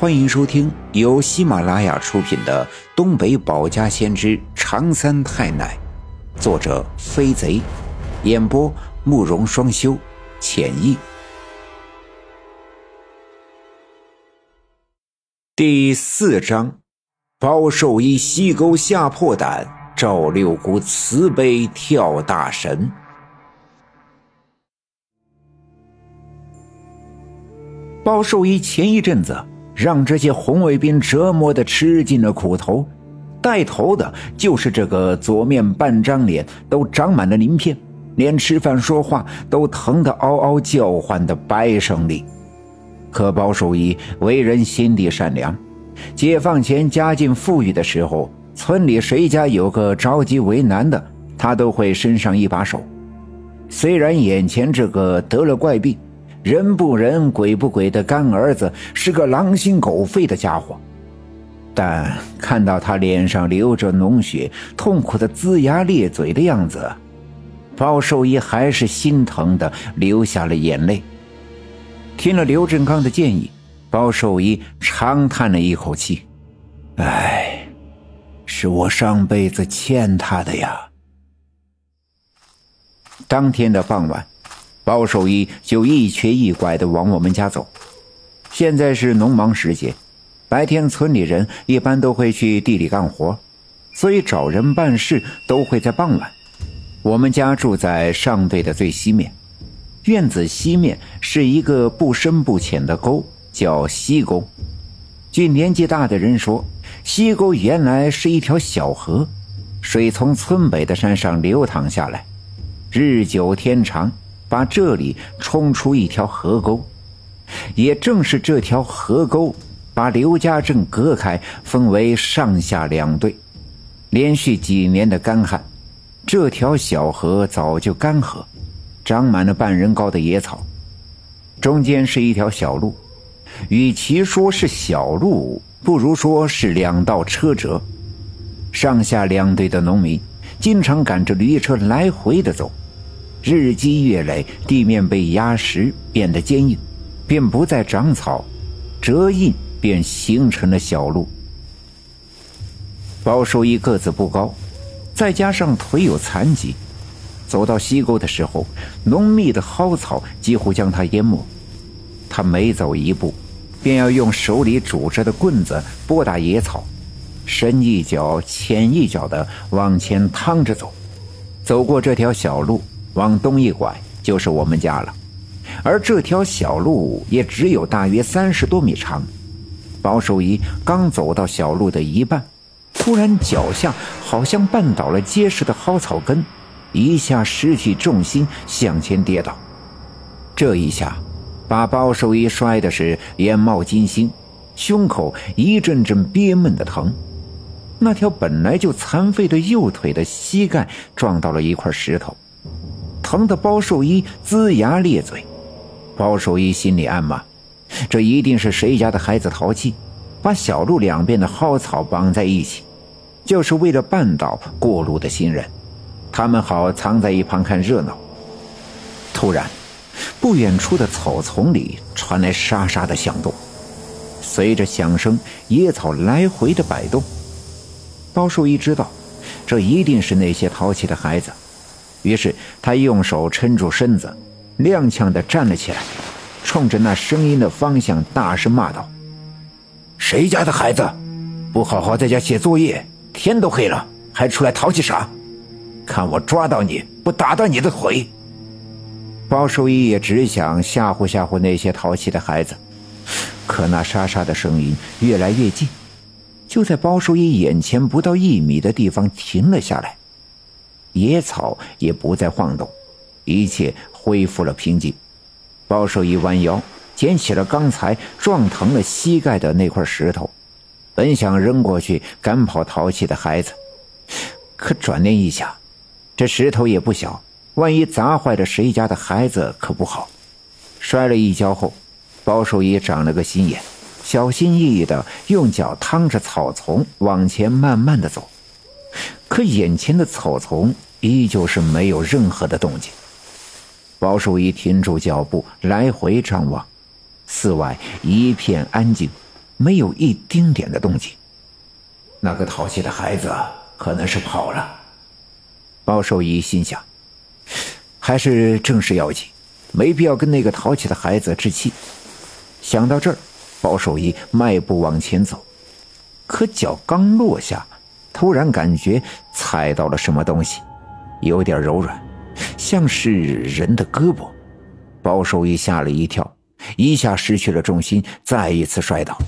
欢迎收听由喜马拉雅出品的《东北保家先知长三太奶》，作者飞贼，演播慕容双修，浅意。第四章，包寿一西沟吓破胆，赵六姑慈悲跳大神。包寿一前一阵子。让这些红卫兵折磨的吃尽了苦头，带头的就是这个左面半张脸都长满了鳞片，连吃饭说话都疼得嗷嗷叫唤的白胜利。可包守义为人心地善良，解放前家境富裕的时候，村里谁家有个着急为难的，他都会伸上一把手。虽然眼前这个得了怪病。人不人鬼不鬼的干儿子是个狼心狗肺的家伙，但看到他脸上流着脓血、痛苦的龇牙咧嘴的样子，包寿一还是心疼的流下了眼泪。听了刘振刚的建议，包寿一长叹了一口气：“唉，是我上辈子欠他的呀。”当天的傍晚。包守义就一瘸一拐的往我们家走。现在是农忙时节，白天村里人一般都会去地里干活，所以找人办事都会在傍晚。我们家住在上队的最西面，院子西面是一个不深不浅的沟，叫西沟。据年纪大的人说，西沟原来是一条小河，水从村北的山上流淌下来，日久天长。把这里冲出一条河沟，也正是这条河沟把刘家镇隔开，分为上下两队。连续几年的干旱，这条小河早就干涸，长满了半人高的野草。中间是一条小路，与其说是小路，不如说是两道车辙。上下两队的农民经常赶着驴车来回的走。日积月累，地面被压实，变得坚硬，便不再长草，折印便形成了小路。包守一个子不高，再加上腿有残疾，走到溪沟的时候，浓密的蒿草几乎将他淹没。他每走一步，便要用手里拄着的棍子拨打野草，深一脚浅一脚的往前趟着走。走过这条小路。往东一拐就是我们家了，而这条小路也只有大约三十多米长。包守一刚走到小路的一半，突然脚下好像绊倒了结实的蒿草根，一下失去重心向前跌倒。这一下把包守一摔的是眼冒金星，胸口一阵阵憋闷的疼。那条本来就残废的右腿的膝盖撞到了一块石头。疼得包寿一龇牙咧嘴，包寿一心里暗骂：这一定是谁家的孩子淘气，把小路两边的蒿草绑在一起，就是为了绊倒过路的行人，他们好藏在一旁看热闹。突然，不远处的草丛里传来沙沙的响动，随着响声，野草来回的摆动。包寿一知道，这一定是那些淘气的孩子。于是他用手撑住身子，踉跄地站了起来，冲着那声音的方向大声骂道：“谁家的孩子，不好好在家写作业，天都黑了还出来淘气啥？看我抓到你不打断你的腿！”包守一也只想吓唬吓唬那些淘气的孩子，可那沙沙的声音越来越近，就在包守一眼前不到一米的地方停了下来。野草也不再晃动，一切恢复了平静。包守一弯腰捡起了刚才撞疼了膝盖的那块石头，本想扔过去赶跑淘气的孩子，可转念一想，这石头也不小，万一砸坏了谁家的孩子可不好。摔了一跤后，包守一长了个心眼，小心翼翼地用脚趟着草丛往前慢慢地走。可眼前的草丛依旧是没有任何的动静。包守一停住脚步，来回张望，寺外一片安静，没有一丁点的动静。那个淘气的孩子可能是跑了。包寿仪心想，还是正事要紧，没必要跟那个淘气的孩子置气。想到这儿，包寿仪迈步往前走，可脚刚落下，突然感觉踩到了什么东西，有点柔软，像是人的胳膊。包寿仪吓了一跳，一下失去了重心，再一次摔倒。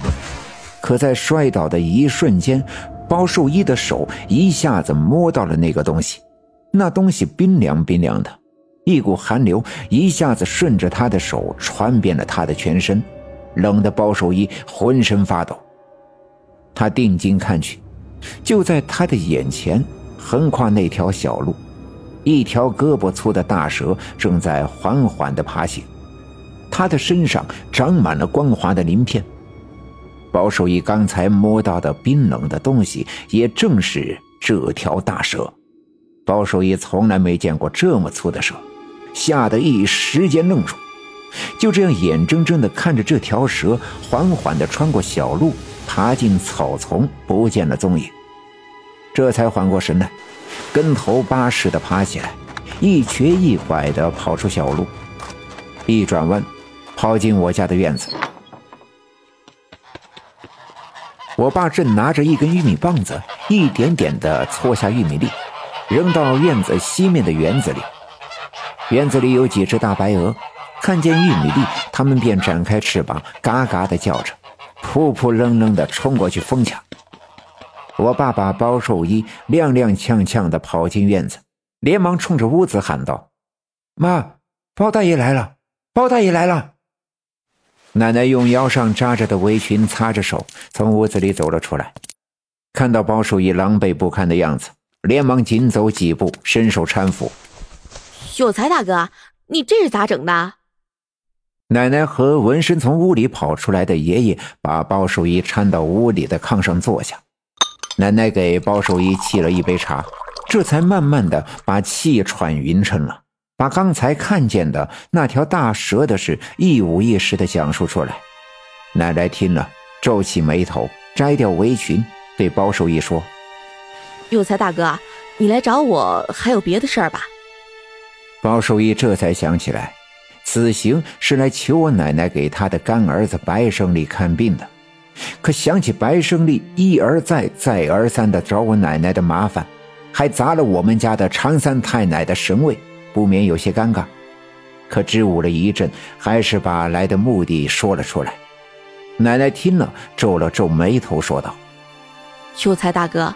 可在摔倒的一瞬间，包寿仪的手一下子摸到了那个东西。那东西冰凉冰凉的，一股寒流一下子顺着他的手传遍了他的全身，冷得包守一浑身发抖。他定睛看去，就在他的眼前，横跨那条小路，一条胳膊粗的大蛇正在缓缓地爬行，它的身上长满了光滑的鳞片。包守一刚才摸到的冰冷的东西，也正是这条大蛇。包守义从来没见过这么粗的蛇，吓得一时间愣住，就这样眼睁睁地看着这条蛇缓缓地穿过小路，爬进草丛，不见了踪影，这才缓过神来，跟头巴似的爬起来，一瘸一拐地跑出小路，一转弯，跑进我家的院子。我爸正拿着一根玉米棒子，一点点地搓下玉米粒。扔到院子西面的园子里，园子里有几只大白鹅，看见玉米粒，它们便展开翅膀，嘎嘎地叫着，扑扑棱棱地冲过去疯抢。我爸把包寿衣踉踉跄跄地跑进院子，连忙冲着屋子喊道：“妈，包大爷来了！包大爷来了！”奶奶用腰上扎着的围裙擦着手，从屋子里走了出来，看到包寿衣狼狈不堪的样子。连忙紧走几步，伸手搀扶。有才大哥，你这是咋整的？奶奶和闻声从屋里跑出来的爷爷把包守一搀到屋里的炕上坐下。奶奶给包守一沏了一杯茶，这才慢慢的把气喘匀称了，把刚才看见的那条大蛇的事一五一十的讲述出来。奶奶听了，皱起眉头，摘掉围裙，对包守一说。有才大哥，你来找我还有别的事儿吧？包守义这才想起来，此行是来求我奶奶给他的干儿子白胜利看病的。可想起白胜利一而再、再而三的找我奶奶的麻烦，还砸了我们家的常三太奶的神位，不免有些尴尬。可支吾了一阵，还是把来的目的说了出来。奶奶听了，皱了皱眉头，说道：“秀才大哥。”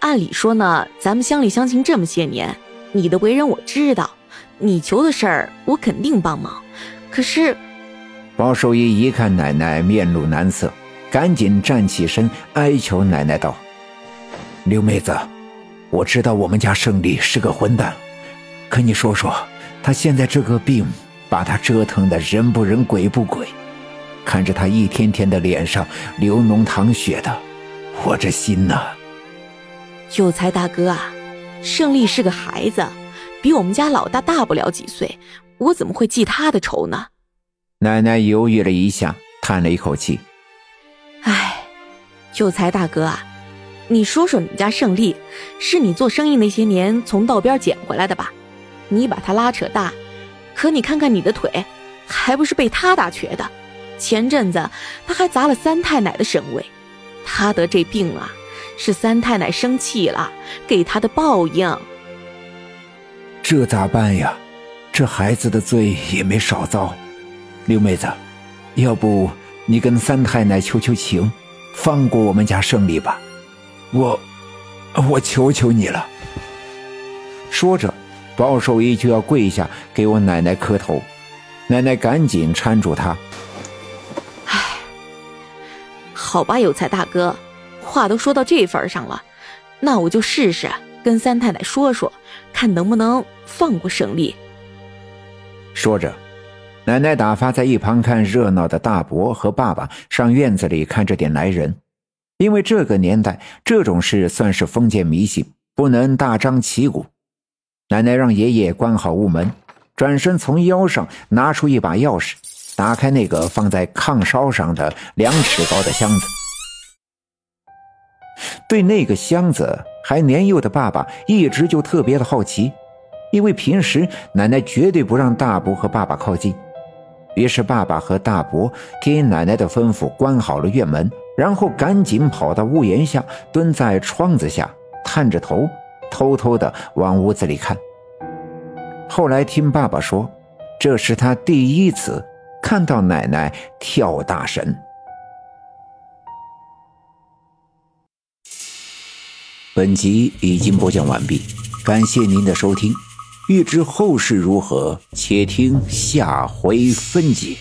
按理说呢，咱们乡里乡亲这么些年，你的为人我知道，你求的事儿我肯定帮忙。可是，包守义一看奶奶面露难色，赶紧站起身哀求奶奶道：“刘妹子，我知道我们家胜利是个混蛋，可你说说，他现在这个病，把他折腾的人不人鬼不鬼，看着他一天天的脸上流脓淌血的，我这心呐。”有才大哥啊，胜利是个孩子，比我们家老大大不了几岁，我怎么会记他的仇呢？奶奶犹豫了一下，叹了一口气：“哎，秀才大哥啊，你说说你家胜利，是你做生意那些年从道边捡回来的吧？你把他拉扯大，可你看看你的腿，还不是被他打瘸的？前阵子他还砸了三太奶的神位，他得这病啊。”是三太奶生气了，给他的报应。这咋办呀？这孩子的罪也没少遭。刘妹子，要不你跟三太奶求求情，放过我们家胜利吧。我，我求求你了。说着，包守义就要跪下给我奶奶磕头。奶奶赶紧搀住他。唉，好吧，有才大哥。话都说到这份上了，那我就试试跟三太太说说，看能不能放过胜利。说着，奶奶打发在一旁看热闹的大伯和爸爸上院子里看着点来人，因为这个年代这种事算是封建迷信，不能大张旗鼓。奶奶让爷爷关好屋门，转身从腰上拿出一把钥匙，打开那个放在炕梢上的两尺高的箱子。对那个箱子，还年幼的爸爸一直就特别的好奇，因为平时奶奶绝对不让大伯和爸爸靠近。于是，爸爸和大伯听奶奶的吩咐关好了院门，然后赶紧跑到屋檐下，蹲在窗子下，探着头，偷偷的往屋子里看。后来听爸爸说，这是他第一次看到奶奶跳大神。本集已经播讲完毕，感谢您的收听。欲知后事如何，且听下回分解。